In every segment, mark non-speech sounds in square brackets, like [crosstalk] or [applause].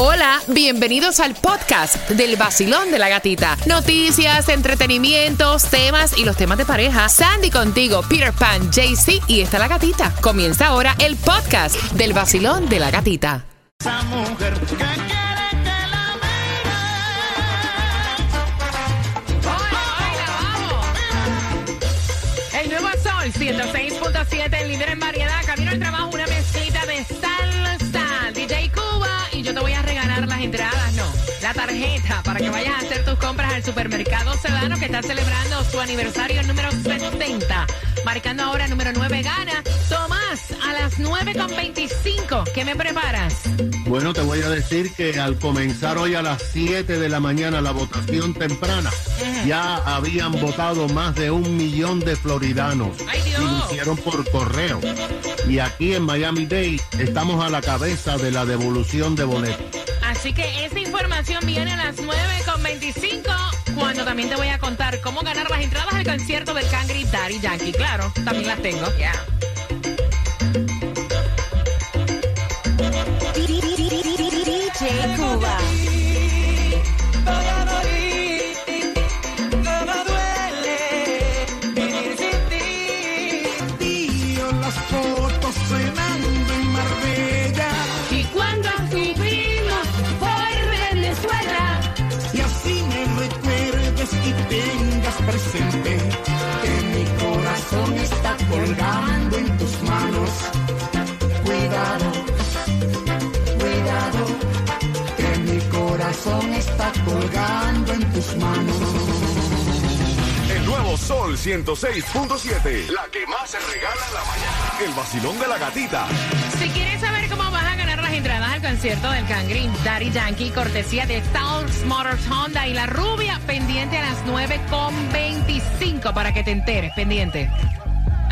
Hola, bienvenidos al podcast del vacilón de la gatita. Noticias, entretenimientos, temas y los temas de pareja. Sandy contigo, Peter Pan, JC y está la gatita. Comienza ahora el podcast del vacilón de la gatita. Esa mujer que quiere que la El nuevo Sol 106.7, el líder en variedad. Camino al trabajo, una tarjeta para que vayas a hacer tus compras al supermercado Sedano que está celebrando su aniversario número 70. Marcando ahora número 9 gana. Tomás, a las 9.25, ¿qué me preparas? Bueno, te voy a decir que al comenzar hoy a las 7 de la mañana la votación temprana, ya habían votado más de un millón de floridanos. ¡Ay, Dios! Y lo hicieron por correo. Y aquí en Miami-Dade estamos a la cabeza de la devolución de boletos. Así que esa información viene a las 9.25 cuando también te voy a contar cómo ganar las entradas al concierto del Cangri Daddy Yankee. Claro, también las tengo. DJ Cuba. Corazón está colgando en tus manos. El nuevo Sol 106.7. La que más se regala en la mañana. El vacilón de la gatita. si quieres saber cómo vas a ganar las entradas al concierto del Cangri Daddy Yankee, cortesía de Stars Motors Honda y la rubia, pendiente a las 9.25 para que te enteres, pendiente.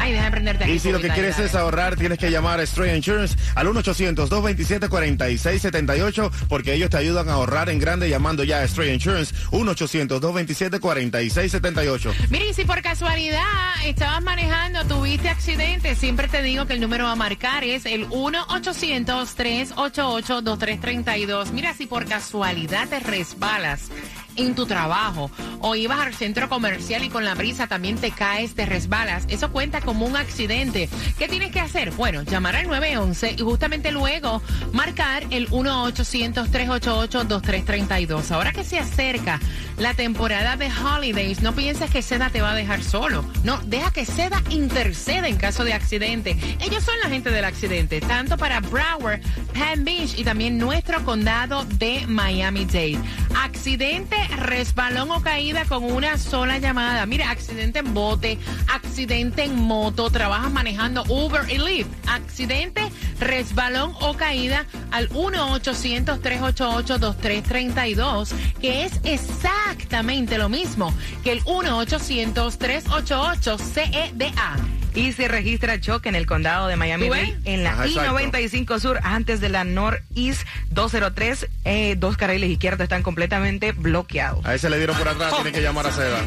Ay, deja de prenderte aquí. Y si lo que quieres es ahorrar, tienes que llamar a Stray Insurance al 1-800-227-4678 porque ellos te ayudan a ahorrar en grande llamando ya a Stray Insurance 1-800-227-4678. Mira, y si por casualidad estabas manejando, tuviste accidente, siempre te digo que el número a marcar es el 1-800-388-2332. Mira, si por casualidad te resbalas en tu trabajo o ibas al centro comercial y con la brisa también te caes, te resbalas, eso cuenta como un accidente. ¿Qué tienes que hacer? Bueno, llamar al 911 y justamente luego marcar el 1-800-388-2332. Ahora que se acerca la temporada de holidays, no pienses que Seda te va a dejar solo. No, deja que Seda interceda en caso de accidente. Ellos son la gente del accidente, tanto para Broward, Palm Beach y también nuestro condado de Miami-Dade. Accidente, resbalón o caída con una sola llamada. Mira, accidente en bote, accidente en moto, trabajas manejando Uber y Lyft. Accidente, resbalón o caída al 1-800-388-2332, que es exactamente lo mismo que el 1-800-388-CEDA. Y se registra choque en el condado de Miami. Dade en la Ajá, exacto. I-95 Sur antes de la Northeast 203. Eh, dos carriles izquierdos están completamente bloqueados. A ese le dieron por atrás, tiene que llamar a Seda.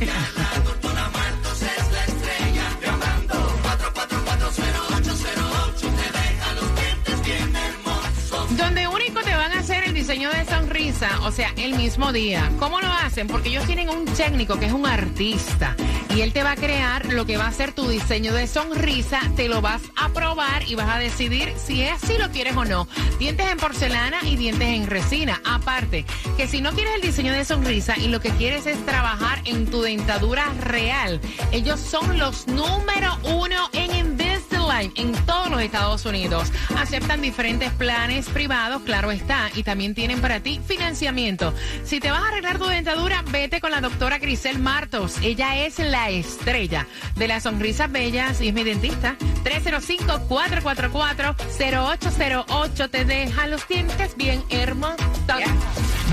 Donde único te van a hacer el diseño de sonrisa, o sea, el mismo día. ¿Cómo lo hacen? Porque ellos tienen un técnico que es un artista y él te va a crear lo que va a ser tu diseño de sonrisa, te lo vas a probar y vas a decidir si es así lo quieres o no. Dientes en porcelana y dientes en resina. Aparte, que si no quieres el diseño de sonrisa y lo que quieres es trabajar en tu dentadura real, ellos son los número uno en En todos los Estados Unidos. Aceptan diferentes planes privados, claro está, y también tienen para ti financiamiento. Si te vas a arreglar tu dentadura, vete con la doctora Grisel Martos. Ella es la estrella de las sonrisas bellas y es mi dentista. 305-444-0808 te deja los dientes bien hermosos.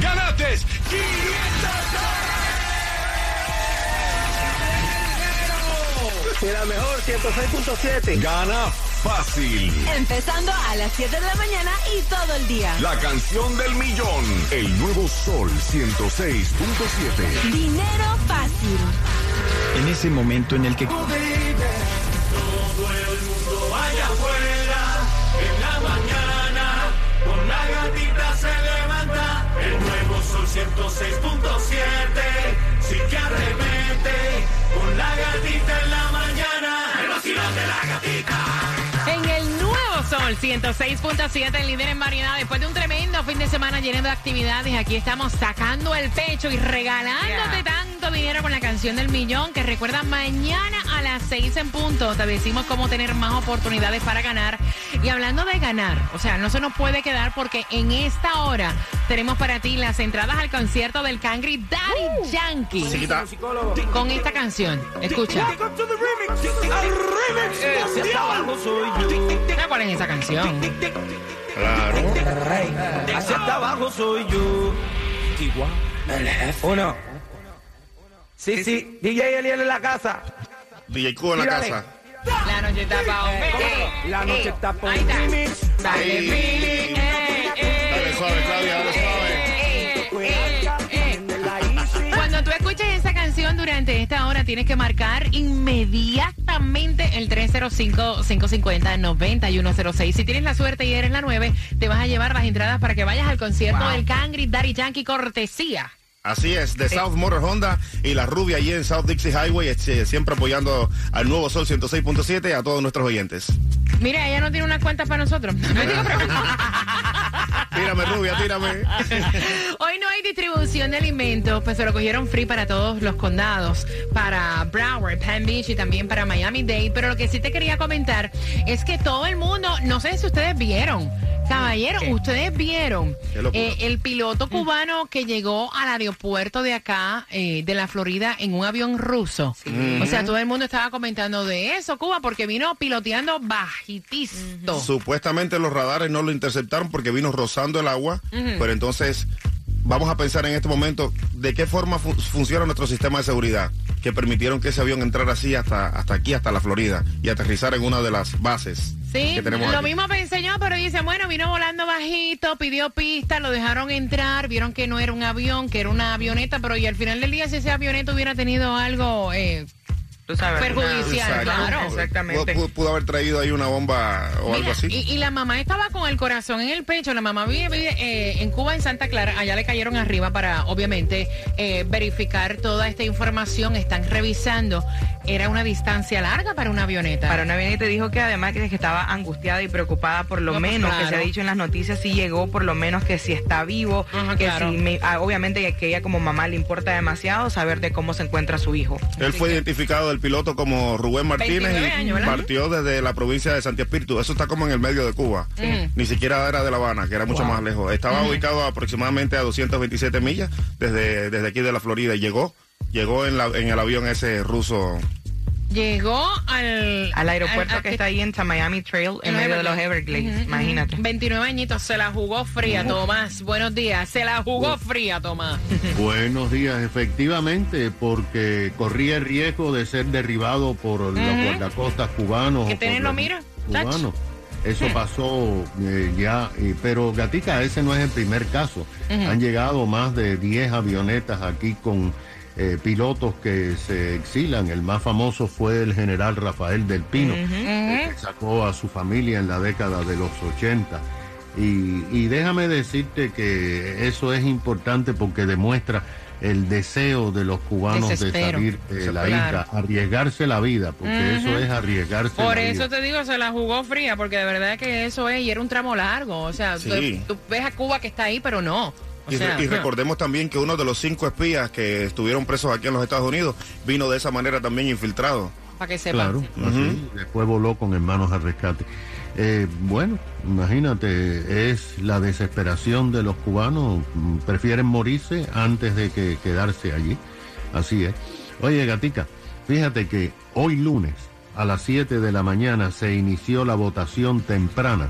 ¡Ganates! 500 y la mejor 106.7. Gana fácil. Empezando a las 7 de la mañana y todo el día. La canción del millón. El nuevo Sol 106.7. Dinero fácil. En ese momento en el que... Todo el mundo vaya afuera. En la mañana. Con la gatita se levanta. El nuevo Sol 106.7. Sí que arremete. Con la gatita en la en el nuevo Sol 106.7, el líder en variedad. Después de un tremendo fin de semana lleno de actividades, aquí estamos sacando el pecho y regalándote yeah tanto dinero con la canción del millón que recuerda mañana a las 6 en punto. Te decimos cómo tener más oportunidades para ganar. Y hablando de ganar, o sea, no se nos puede quedar porque en esta hora tenemos para ti las entradas al concierto del Cangri Daddy Yankee. Chiquita. Con esta canción. Escucha. ¿Sabes ¿Cuál es esa canción? Claro. Hacia abajo soy yo. El jefe. Uno. Sí, sí. DJ Eliel en la casa. DJ Cuba en la casa. La noche está pa' un Eh. La noche está por ahí está. remix. Dale, Ahí. eh, eh, Dale suave, Claudia, dale suave. eh, eh, eh. Cuando tú escuches esa canción durante esta hora, tienes que marcar inmediatamente el 305-550-9106. Si tienes la suerte y eres la 9, te vas a llevar las entradas para que vayas al concierto del Cangri Daddy Yankee cortesía. Así es, de South Motor Honda y la rubia allí en South Dixie Highway, este, siempre apoyando al nuevo Sol 106.7 y a todos nuestros oyentes. Mira, ella no tiene una cuenta para nosotros. [laughs] Tírame, rubia, tírame. [laughs] Hoy no hay distribución de alimentos, pues se lo cogieron free para todos los condados, para Broward, Palm Beach y también para Miami-Dade. Pero lo que sí te quería comentar es que todo el mundo, no sé si ustedes vieron, caballeros, ustedes vieron eh, el piloto cubano que llegó al aeropuerto de acá, eh, de la Florida, en un avión ruso. O sea, todo el mundo estaba comentando de eso, Cuba, porque vino piloteando bajitito. Supuestamente los radares no lo interceptaron porque vino rozando el agua, pero entonces vamos a pensar en este momento de qué forma fu- funciona nuestro sistema de seguridad que permitieron que ese avión entrara así hasta, hasta aquí, hasta la Florida y aterrizar en una de las bases Sí, que tenemos lo aquí. mismo pensé yo, pero dicen, bueno, vino volando bajito, pidió pista, lo dejaron entrar, vieron que no era un avión, que era una avioneta, pero y al final del día si ese avioneta hubiera tenido algo, eh, Tú sabes. Perjudicial, una- claro. Exactamente. Pudo, pudo haber traído ahí una bomba o algo así. y, y la mamá estaba con el corazón en el pecho, la mamá vive, vive, eh, en Cuba, en Santa Clara, allá le cayeron arriba para, obviamente, eh, verificar toda esta información, están revisando, era una distancia larga para una avioneta. Para una avioneta dijo que además que estaba angustiada y preocupada por lo No, pues, menos que se ha dicho en las noticias si llegó por lo menos que si está vivo Ajá, que claro. si me- ah, obviamente que ella como mamá le importa demasiado saber de cómo se encuentra su hijo Él fue identificado el piloto como Rubén Martínez 29 y años, ¿verdad? partió desde la provincia de Santi Espíritu. Eso está como en el medio de Cuba. Ni siquiera era de La Habana, que era mucho más lejos. Estaba ubicado aproximadamente a 227 millas desde, desde aquí de la Florida y llegó. Llegó en, la- en el avión ese ruso. Llegó al... al aeropuerto al- que está ahí en San Miami Trail en medio de los Everglades imagínate 29 añitos, se la jugó fría, Tomás. Buenos días, se la jugó fría, Tomás. Buenos días, efectivamente, porque corría el riesgo de ser derribado por los guardacostas cubanos. Que tenerlo, mira, Cubanos. Eso pasó eh, ya, eh, pero Gatica, ese no es el primer caso. Han llegado más de 10 avionetas aquí con eh, pilotos que se exilan. El más famoso fue el general Rafael del Pino, eh, que sacó a su familia en la década de los 80. Y, y déjame decirte que eso es importante porque demuestra el deseo de los cubanos Desespero. de salir de la Claro. isla, arriesgarse la vida, porque eso es arriesgarse Por la eso vida. te digo, se la jugó fría, porque de verdad que eso es, y era un tramo largo. O sea, Sí. tú, tú ves a Cuba que está ahí, pero no. O Y, re- sea, y recordemos también que uno de los cinco espías que estuvieron presos aquí en los Estados Unidos vino de esa manera también infiltrado. para que sepan. Claro, así, después voló con hermanos al rescate. Eh, bueno, imagínate, es la desesperación de los cubanos, mm, prefieren morirse antes de que quedarse allí. Así es. Oye, Gatica, fíjate que hoy lunes a las 7 de la mañana se inició la votación temprana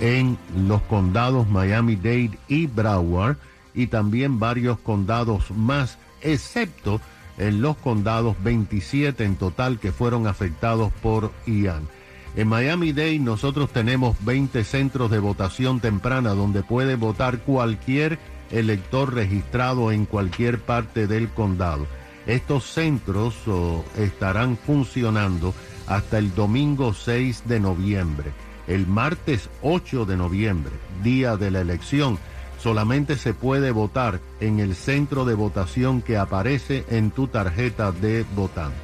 en los condados Miami-Dade y Broward y también varios condados más, excepto en los condados 27 en total que fueron afectados por Ian. En Miami-Dade nosotros tenemos 20 centros de votación temprana donde puede votar cualquier elector registrado en cualquier parte del condado. Estos centros oh, estarán funcionando hasta el domingo 6 de noviembre. El martes 8 de noviembre, día de la elección, solamente se puede votar en el centro de votación que aparece en tu tarjeta de votante.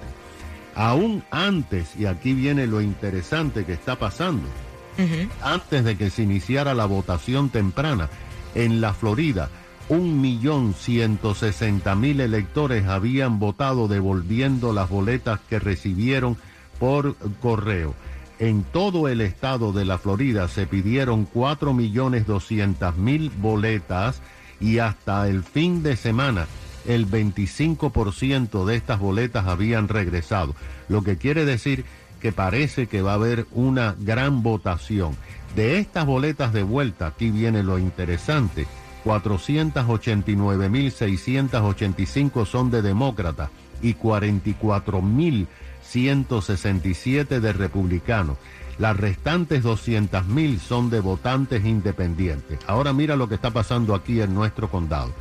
Aún antes, y aquí viene lo interesante que está pasando, antes de que se iniciara la votación temprana en la Florida, un millón ciento sesenta mil electores habían votado devolviendo las boletas que recibieron por correo. En todo el estado de la Florida se pidieron cuatro millones doscientas mil boletas y hasta el fin de semana el 25% de estas boletas habían regresado, lo que quiere decir que parece que va a haber una gran votación. De estas boletas de vuelta, aquí viene lo interesante, 489.685 son de demócratas y 44.167 de republicanos. Las restantes 200.000 son de votantes independientes. Ahora mira lo que está pasando aquí en nuestro condado.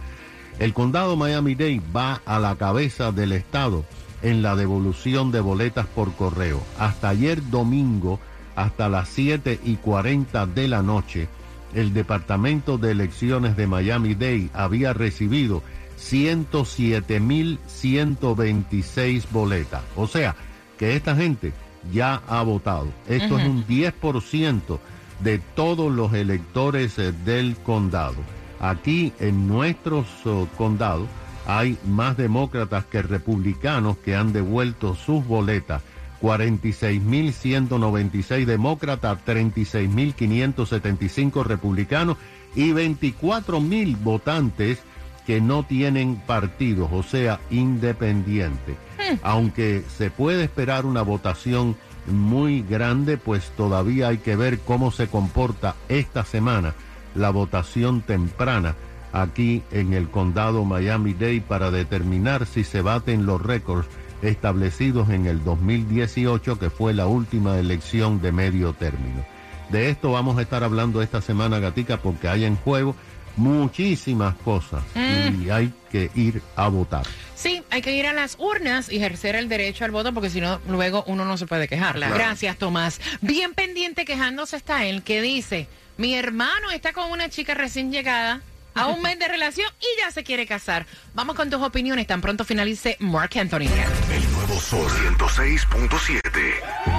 El condado Miami-Dade va a la cabeza del estado en la devolución de boletas por correo. Hasta ayer domingo, hasta las 7 y 40 de la noche, el Departamento de Elecciones de Miami-Dade había recibido 107.126 boletas. O sea, que esta gente ya ha votado. Esto es un 10% de todos los electores eh, del condado. Aquí en nuestros oh, condados hay más demócratas que republicanos que han devuelto sus boletas. 46.196 demócratas, 36.575 republicanos y 24.000 votantes que no tienen partidos, o sea, independientes. Aunque se puede esperar una votación muy grande, pues todavía hay que ver cómo se comporta esta semana la votación temprana aquí en el condado Miami-Dade para determinar si se baten los récords establecidos en el 2018, que fue la última elección de medio término. De esto vamos a estar hablando esta semana, Gatica, porque hay en juego muchísimas cosas y hay que ir a votar. Sí, hay que ir a las urnas y ejercer el derecho al voto porque si no, luego uno no se puede quejar. Gracias, Tomás. Bien pendiente quejándose está él que dice, mi hermano está con una chica recién llegada a un mes de relación y ya se quiere casar. Vamos con tus opiniones tan pronto finalice Mark Anthony. El nuevo Sol 106.7.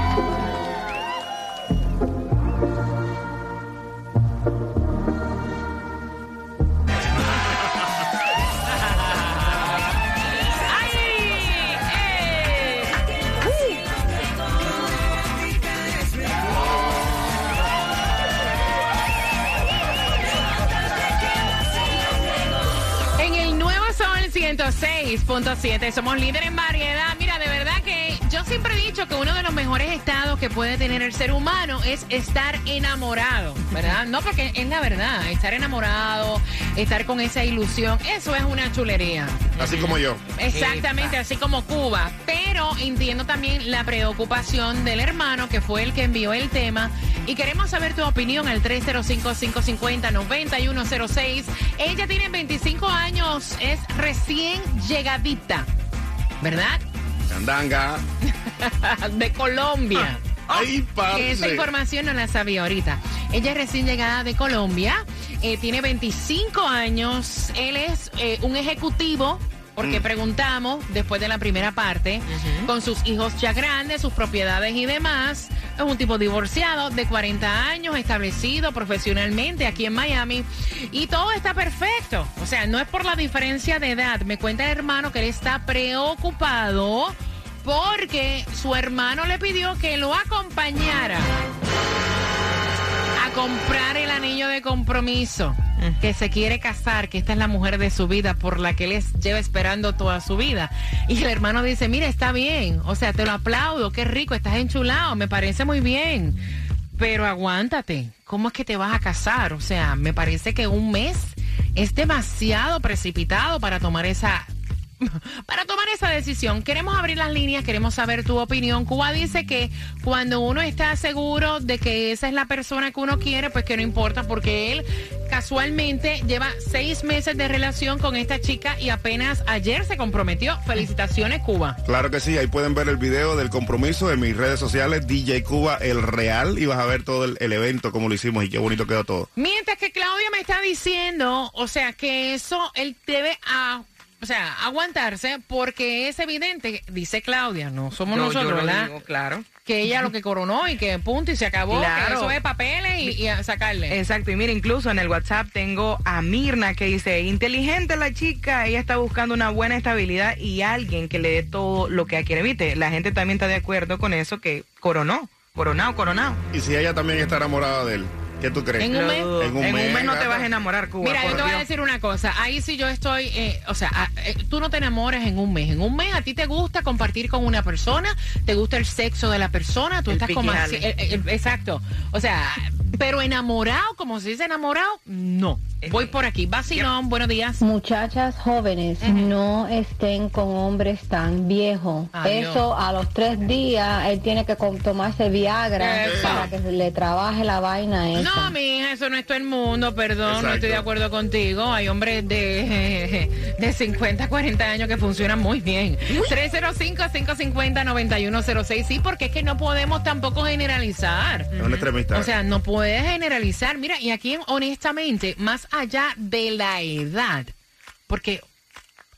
106.7 somos líderes en variedad. Siempre he dicho que uno de los mejores estados que puede tener el ser humano es estar enamorado, ¿verdad? No porque es la verdad, estar enamorado, estar con esa ilusión, eso es una chulería. Así como yo. Exactamente, así como Cuba. Pero entiendo también la preocupación del hermano que fue el que envió el tema. Y queremos saber tu opinión al 305-550-9106. Ella tiene 25 años, es recién llegadita, ¿verdad? Andanga. [laughs] De Colombia. [laughs] Ay, Que esa información no la sabía ahorita. Ella es recién llegada de Colombia, eh, tiene 25 años, él es eh, un ejecutivo. Porque preguntamos después de la primera parte, con sus hijos ya grandes, sus propiedades y demás. Es un tipo divorciado de 40 años, establecido profesionalmente aquí en Miami. Y todo está perfecto. O sea, no es por la diferencia de edad. Me cuenta el hermano que él está preocupado porque su hermano le pidió que lo acompañara a comprar el anillo de compromiso, que se quiere casar, que esta es la mujer de su vida por la que él lleva esperando toda su vida. Y el hermano dice, mira, está bien, o sea, te lo aplaudo, qué rico, estás enchulado, me parece muy bien. Pero aguántate, ¿cómo es que te vas a casar? O sea, me parece que un mes es demasiado precipitado para tomar esa [laughs] para tomar esa decisión. Queremos abrir las líneas, queremos saber tu opinión. Cuba dice que cuando uno está seguro de que esa es la persona que uno quiere, pues que no importa, porque él casualmente lleva seis meses de relación con esta chica y apenas ayer se comprometió. Felicitaciones, Cuba. Claro que sí, ahí pueden ver el video del compromiso en mis redes sociales, DJ Cuba El Real, y vas a ver todo el, el evento, cómo lo hicimos y qué bonito quedó todo. Mientras que Claudia me está diciendo, o sea, que eso él debe a, o sea, aguantarse porque es evidente, dice Claudia, no somos Yo- yo nosotros, lo ¿verdad? digo, claro. que ella lo que coronó y que punto y se acabó. Claro. Que eso es papeles y, y a sacarle. Exacto, y mira, incluso en el WhatsApp tengo a Mirna que dice, inteligente la chica, ella está buscando una buena estabilidad y alguien que le dé todo lo que quiere. Viste, la gente también está de acuerdo con eso, que coronó, coronado, coronado. Y si ella también está enamorada de él, ¿qué tú crees? En un mes. En un En mes, un mes no te vas a enamorar, Cuba. Mira, yo te voy a decir una cosa. Ahí sí yo estoy, eh, o sea, ah, eh, tú no te enamoras en un mes. En un mes a ti te gusta compartir con una persona, te gusta el sexo de la persona, tú El estás como así. piquijale. eh, eh, exacto. O sea, pero enamorado, como se dice enamorado, no. Voy por aquí. Vacilón, buenos días. Muchachas jóvenes, no estén con hombres tan viejos. Adiós. Eso a los tres días él tiene que tomarse Viagra para que se le trabaje la vaina esa. No, mi hija, eso no es todo el mundo, perdón, no estoy de acuerdo contigo. Hay hombres de, [laughs] de 50, 40 años que funcionan muy bien. 305-550-9106, sí, porque es que no podemos tampoco generalizar. Es un extremista. O sea, no puedes generalizar. Mira, y aquí honestamente, más allá de la edad, porque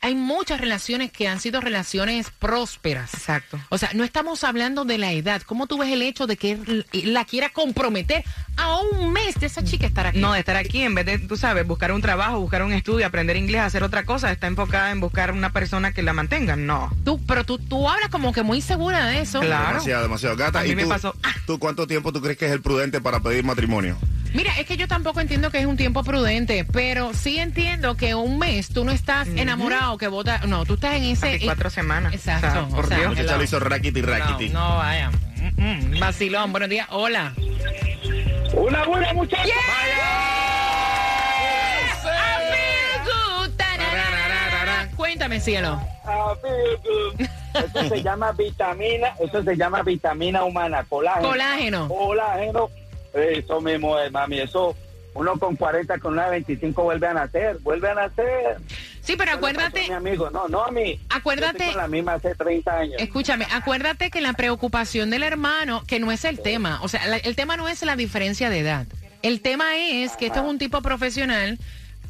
hay muchas relaciones que han sido relaciones prósperas. Exacto. O sea, no estamos hablando de la edad. ¿Cómo tú ves el hecho de que él la quiera comprometer a un mes de esa chica estar aquí? No, de estar aquí, en vez de, tú sabes, buscar un trabajo, buscar un estudio, aprender inglés, hacer otra cosa, está enfocada en buscar una persona que la mantenga. No. Tú, pero tú, tú hablas como que muy segura de eso. Claro. Demasiado, demasiado. Gata, A mí ¿y me tú, pasó. tú cuánto tiempo tú crees que es el prudente para pedir matrimonio? Mira, es que yo tampoco entiendo que es un tiempo prudente, pero sí entiendo que un mes tú no estás enamorado, que vota. No, tú estás en ese. Hace cuatro semanas. Exacto. O sea, por o sea, Dios. Muchacha hello. le hizo raquiti, raquiti. No, no, vaya. Mm, mm. Vacilón, buenos días. Hola. Una buena muchacha. Tarararara. Cuéntame, cielo. Eso se llama vitamina, eso se llama vitamina humana, colágeno. Colágeno. Colágeno. Eso mismo es, mami, eso uno con 40, con una de 25 vuelve a nacer, vuelve a nacer. Sí, pero acuérdate. Mi amigo, no, no a mí. Acuérdate- Yo estoy con la misma hace 30 años. Escúchame, acuérdate que la preocupación del hermano, que no es el tema, o sea, la- el tema no es la diferencia de edad. El tema es que esto es un tipo profesional,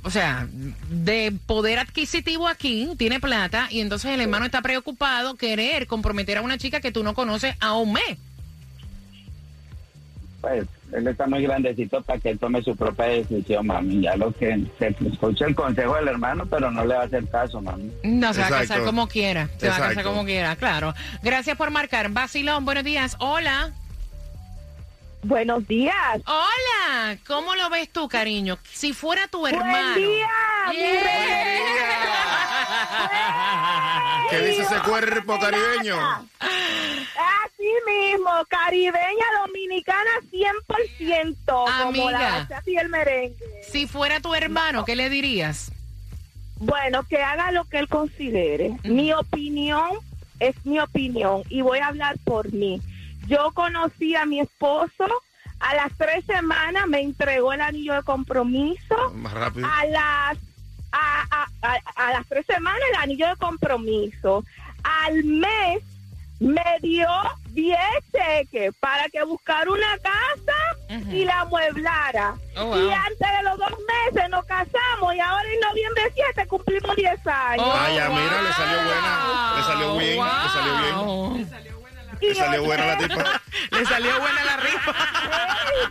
o sea, de poder adquisitivo aquí, tiene plata, y entonces el hermano está preocupado querer comprometer a una chica que tú no conoces a un mes. Pues él está muy grandecito para que él tome su propia decisión, mami. Ya lo que se escucha el consejo del hermano, pero no le va a hacer caso, mami. No, se va a casar como quiera, se va a casar como quiera, claro. Gracias por marcar. Vacilón, buenos días. Hola. Buenos días. Hola. ¿Cómo lo ves tú, cariño? Si fuera tu hermano. Buen día, mi Yeah. ¿Qué dice ese cuerpo caribeño? Así mismo, caribeña dominicana 100%, como Amiga. la bachata y el merengue. Si fuera tu hermano, ¿qué le dirías? Bueno, que haga lo que él considere. Mi opinión es mi opinión y voy a hablar por mí. Yo conocí a mi esposo, a las tres semanas me entregó el anillo de compromiso. Más rápido. a las a, a- a- a las tres semanas el anillo de compromiso. Al mes me dio 10 cheques para que buscara una casa y la amueblara. Oh, wow. Y antes de los dos meses nos casamos y ahora en noviembre 7 cumplimos 10 años. Oh, Vaya, mira, le salió buena, le salió bien, le salió bien. bien. Y Le salió buena la tipa. Le salió buena la rifa. [laughs]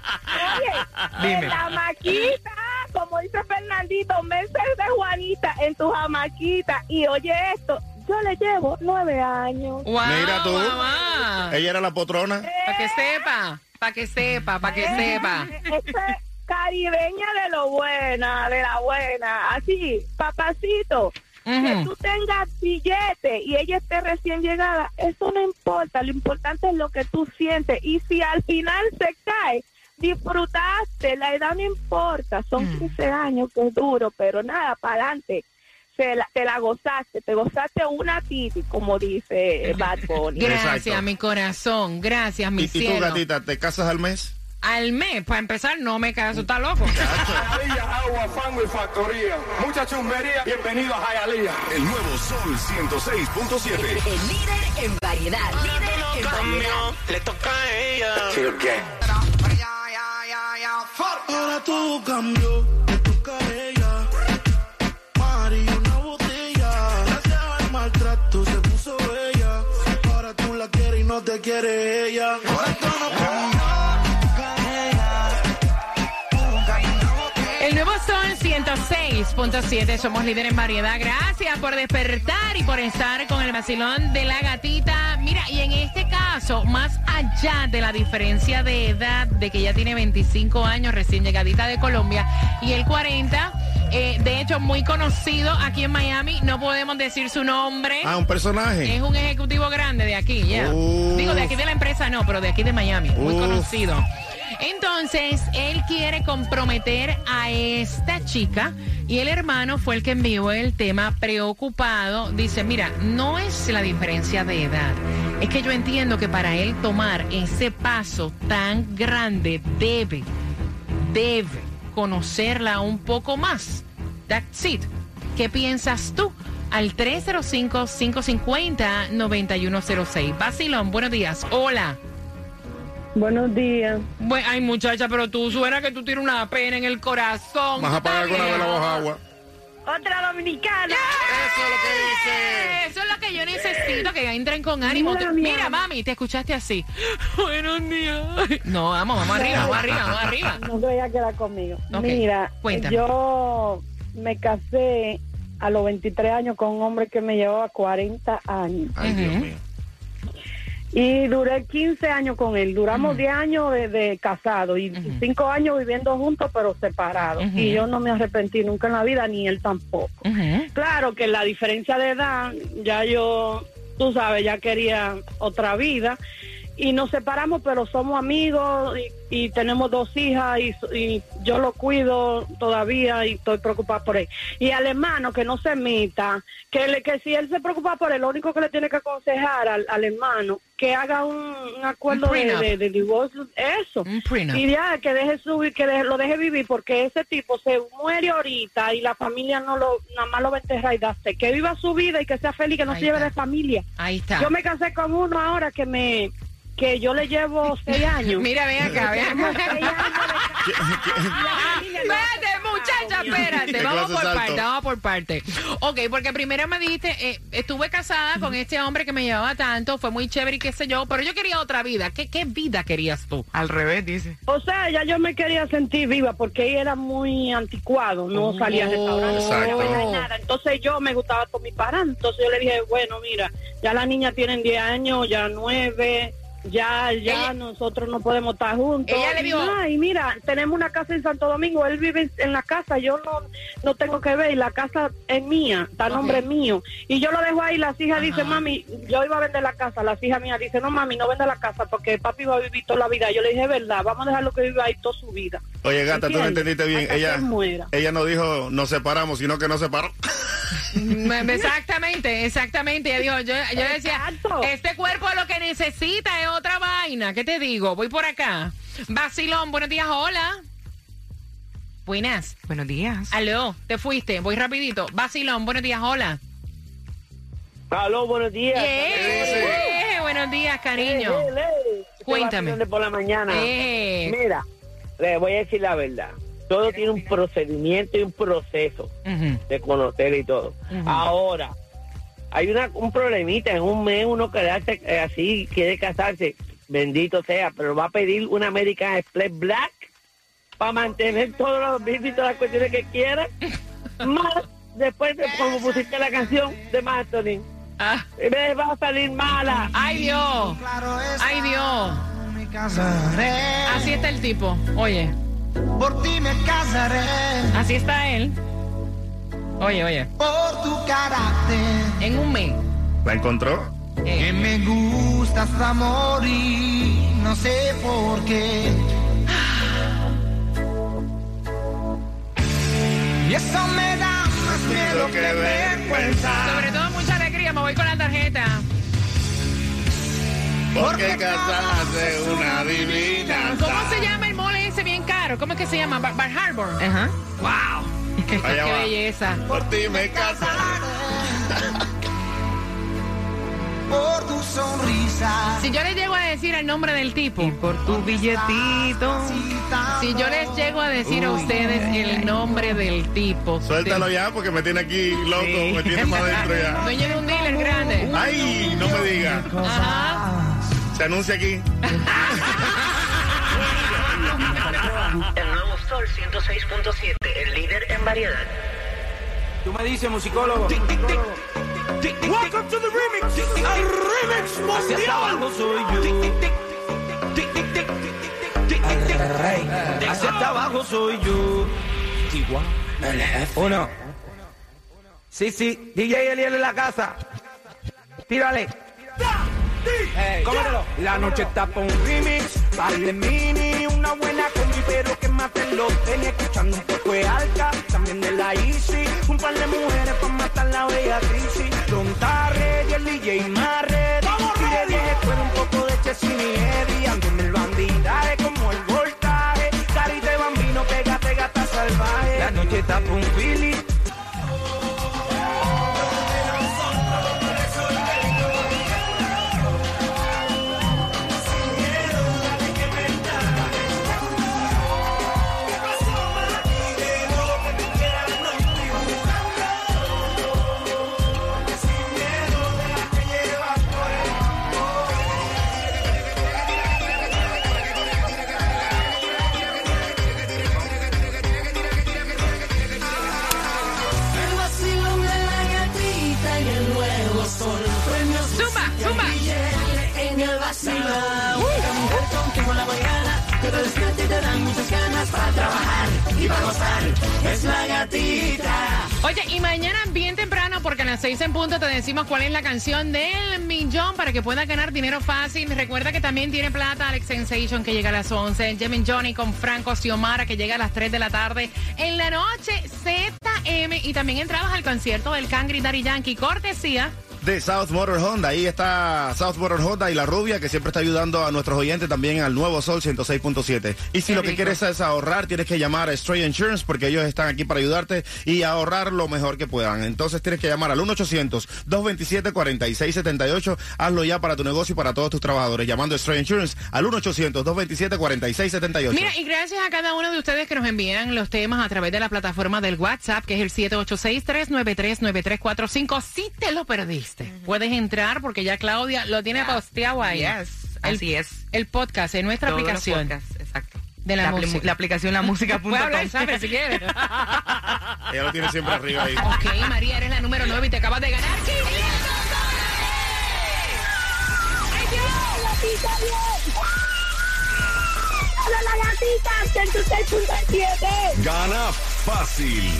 Oye, Dime. la maquita, como dice Fernandito, meses de Juanita en tu jamaquita. Y oye esto, yo le llevo nueve años. Wow, Mira tú. mamá. Ella era la potrona. Para que sepa, para que sepa, para que sepa. Esta es caribeña de lo buena, de la buena. Así, papacito, que tú tengas billete y ella esté recién llegada, eso no importa. Lo importante es lo que tú sientes. Y si al final se cae, disfrutaste, la edad no importa. Son Mm. 15 años que es duro, pero nada, para adelante. Se la, te la gozaste, te gozaste una titi, como dice Bad Bunny. Gracias, Exacto. mi corazón. Gracias, mi ¿Y, y tú, cielo. gatita, te casas al mes? Al mes, para empezar, no me caso, está loco. Jayalía, agua, fango y factoría. Mucha chumbería. Bienvenido a Jayalía. El nuevo Sol 106.7. El líder en variedad. Líder en variedad. Le toca a ella. Ahora todo cambió, te toca a ella. Mari, una botella. Gracias al maltrato se puso bella. Ahora tú la quieres y no te quiere ella. El nuevo Sol 106.7, somos líderes en variedad. Gracias por despertar y por estar con el vacilón de la gatita. Mira, y en este caso, más allá de la diferencia de edad, de que ella tiene 25 años, recién llegadita de Colombia, y el 40, eh, de hecho, muy conocido aquí en Miami, no podemos decir su nombre. Ah, un personaje. Es un ejecutivo grande de aquí, ya. Digo, de aquí de la empresa no, pero de aquí de Miami, muy Uf. conocido. Entonces, él quiere comprometer a esta chica y el hermano fue el que envió el tema preocupado. Dice, mira, no es la diferencia de edad. Es que yo entiendo que para él tomar ese paso tan grande debe, debe conocerla un poco más. That's it. ¿Qué piensas tú? Al 305-550-9106. Basilón, buenos días. Hola. Buenos días. Bueno, ay, muchacha, pero tú suena que tú tienes una pena en el corazón. Vas a pagar con una vela bajo agua. Otra dominicana. Eso es lo que dice. Eso es lo que yo necesito, que entren con ánimo. Mira, mami, te escuchaste así. [laughs] Buenos días. No, vamos, vamos arriba, vamos arriba, vamos arriba. No se vaya a quedar conmigo. Mira, cuéntame. yo me casé a los 23 años con un hombre que me llevaba 40 años. Ay, Dios mío. Y duré 15 años con él. Duramos 10 años de, de casado y 5 años viviendo juntos pero separados. Y yo no me arrepentí nunca en la vida, ni él tampoco. Claro que la diferencia de edad, ya yo, tú sabes, ya quería otra vida. Y nos separamos, pero somos amigos y, y tenemos dos hijas y, y yo lo cuido todavía y estoy preocupada por él. Y al hermano, que no se meta, que, le, que si él se preocupa por él, lo único que le tiene que aconsejar al, al hermano, que haga un, un acuerdo Un de, de, de divorcio, eso. Y ya, que deje subir, que deje- lo deje vivir, porque ese tipo se muere ahorita y la familia no lo, nada más lo va a enterrar y darse. Que viva su vida y que sea feliz, que no Ahí se lleve está. de familia. Ahí está. Yo me casé con uno ahora que me, que yo le llevo seis años. Mira, ven acá, ven acá. de. [laughs] Espérate, muchacha, espérate. ¿Qué Vamos por de parte, vamos por parte. Ok, porque primero me dijiste, eh, estuve casada con este hombre que me llevaba tanto, fue muy chévere y qué sé yo, pero yo quería otra vida. ¿Qué, qué vida querías tú? Al revés, dice. O sea, ya yo me quería sentir viva porque ella era muy anticuado, no salía a restaurantes, no nada. Entonces yo me gustaba con mi parán. Entonces yo le dije, bueno, mira, ya las niñas tienen 10 años, ya 9, ya ya Ella- nosotros no podemos estar juntos. Ella le Y dijo- nada, y mira, tenemos una casa en Santo Domingo, él vive en la casa, yo no no tengo que ver, y la casa es mía, está a nombre mío. Y yo lo dejo ahí, las hijas dicen, mami, yo iba a vender la casa, las hijas mías dicen, no mami, no venda la casa porque papi va a vivir toda la vida. Yo le dije, verdad, vamos a dejarlo que viva ahí toda su vida. Oye, gata, tú no entendiste bien. Hasta Ella, muera. ella no dijo nos separamos, sino que nos separó. Exactamente, exactamente. Ella dijo, yo, yo decía, este cuerpo lo que necesita es otra vaina. ¿Qué te digo? Voy por acá. Basilón, buenos días, hola. Buenas. Buenos días. Aló, te fuiste, voy rapidito. Basilón, buenos días, hola. Aló, buenos días. Eh, buenos días, cariño. Eh, Cuéntame. por la mañana. Eh. Mira, le voy a decir la verdad. Todo tiene un procedimiento y un proceso de conocer y todo. Ahora, hay una, un problemita. En un mes uno quedarse eh, así, quiere casarse, bendito sea, pero va a pedir una American Express Black para mantener [laughs] todos los bits y todas las cuestiones que quiera. Más después de como pusiste la canción de Mastodon. Ah, Me va a salir mala. ay, Dios. Ay, Dios. Así está el tipo. Oye, Por ti me casaré, así está él. Oye, oye. por tu carácter, En un mes. ¿La encontró? que me gusta hasta morir, no sé por qué. Y eso me da más miedo que vergüenza. sobre todo mucha alegría, me voy con la tarjeta. Porque casarse una divina. ¿Cómo se llama el mole ese bien caro? ¿Cómo es que se llama? Bar, Bar Harbor. Ajá. ¡Wow! ¡Qué Allá va. belleza! Por ti me casaré. Por tu sonrisa. Si yo les llego a decir el nombre del tipo, Y por tu billetito. si yo les llego a decir a ustedes el nombre del tipo, Suéltalo ya porque me tiene aquí loco, Sí. me tiene para adentro ya. [laughs] dueño de un dealer grande. Ay, no me diga. Ajá. Se anuncia aquí. [laughs] Sol 106.7, el líder en variedad. Tú me dices, musicólogo. Welcome to the remix. El remix Hacia abajo mundial. soy yo. El rey. Hacia abajo soy yo. Uno. Sí, sí. DJ Eliel en la casa. Tírale. Hey, cómetelo. La noche está pa' un remix, vale mini, una buena combi, pero que maten los tenis, escuchando un poco de alta, también de la Easy, un par de mujeres pa' matar la bella crisis, Don Tarre y el DJ más ready, y de 10 escuela un poco de Chesini y Eddie, ando en el bandidaje como el voltaje, carita de bambino, pégate gata salvaje, la noche está un Philly, decimos cuál es la canción del millón para que puedas ganar dinero fácil. Recuerda que también tiene plata Alex Sensation que llega a las 11, Jemin Johnny con Franco Xiomara que llega a las 3 de la tarde. En la noche, ZM y también entrabas al concierto del Cangri Daddy Yankee, cortesía. De South Motor Honda. Ahí está South Motor Honda y la rubia que siempre está ayudando a nuestros oyentes también al nuevo Sol 106.7. Y si Qué lo que quieres es ahorrar, tienes que llamar a Stray Insurance porque ellos están aquí para ayudarte y ahorrar lo mejor que puedan. Entonces tienes que llamar al 1-800-227-4678. Hazlo ya para tu negocio y para todos tus trabajadores. Llamando a Stray Insurance al 1-800-227-4678. Mira, y gracias a cada uno de ustedes que nos envían los temas a través de la plataforma del WhatsApp, que es el 786-393-9345. Si te lo perdiste, puedes entrar porque ya Claudia lo tiene posteado ahí. Yes, El- así es. El podcast en nuestra Todos los aplicación. podcasts, exacto. De la, apli- música. la aplicación la música [laughs] Puedes hablar, ¿sabes? Si quieres. [laughs] Ella lo tiene siempre arriba ahí. ok, María, eres la número 9 y te acabas de ganar 500 ¡Hola, la gatita! ¡106.7! Gana fácil